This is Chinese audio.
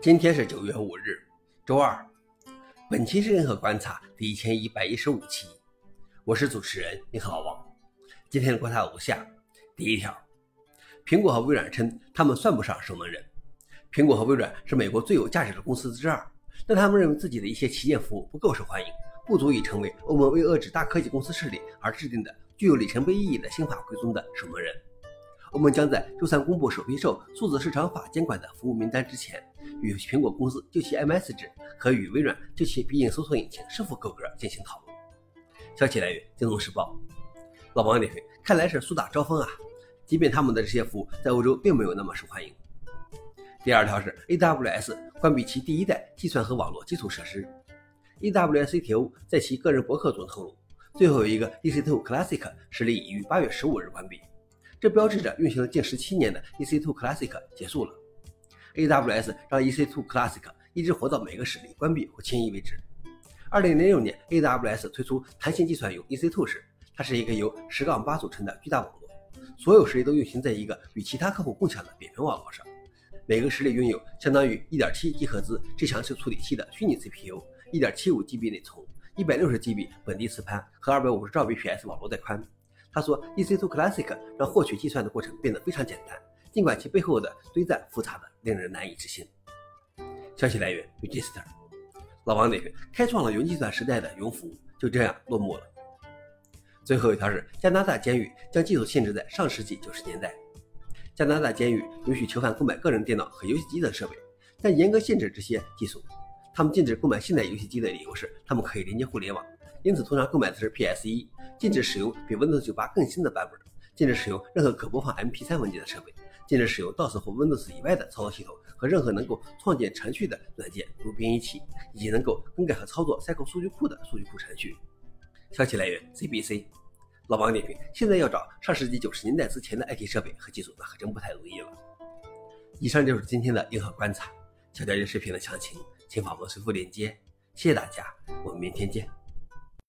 今天是九月五日，周二。本期是任何观察第一千一百一十五期，我是主持人你好王。今天的观察如下：第一条，苹果和微软称他们算不上守门人。苹果和微软是美国最有价值的公司之二，但他们认为自己的一些旗舰服务不够受欢迎，不足以成为欧盟为遏制大科技公司势力而制定的具有里程碑意义的新法规中的守门人。我们将在周三公布首批受数字市场法监管的服务名单之前，与苹果公司就其 M S 值和与微软就其必应搜索引擎是否够格进行讨论。消息来源：京东时报。老王点评：看来是苏打招风啊！即便他们的这些服务在欧洲并没有那么受欢迎。第二条是 AWS 关闭其第一代计算和网络基础设施。AWS CTO 在其个人博客中透露，最后一个 EC2 Classic 实力已于八月十五日关闭。这标志着运行了近十七年的 EC2 Classic 结束了。AWS 让 EC2 Classic 一直活到每个实例关闭或迁移为止。二零零六年，AWS 推出弹性计算用 EC2 时，它是一个由十杠八组成的巨大网络，所有实例都运行在一个与其他客户共享的扁平网络上。每个实例拥有相当于一点七 G 赫兹最强势处理器的虚拟 CPU，一点七五 GB 内存，一百六十 GB 本地磁盘和二百五十兆 bps 网络带宽。他说，EC2 Classic 让获取计算的过程变得非常简单，尽管其背后的堆栈复杂的令人难以置信。消息来源：Register。老王点评：开创了云计算时代的云服务就这样落幕了。最后一条是加拿大监狱将技术限制在上世纪九十年代。加拿大监狱允许囚犯购买个人电脑和游戏机等设备，但严格限制这些技术。他们禁止购买现代游戏机的理由是，他们可以连接互联网。因此，通常购买的是 PS1，禁止使用比 Windows 98更新的版本，禁止使用任何可播放 MP3 文件的设备，禁止使用 DOS 或 Windows 以外的操作系统和任何能够创建程序的软件，如编译器，以及能够更改和操作 SQL 数据库的数据库程序。消息来源：CBC。老王点评：现在要找上世纪九十年代之前的 IT 设备和技术，那可真不太容易了。以上就是今天的硬核观察。想了解视频的详情，请访问随附链接。谢谢大家，我们明天见。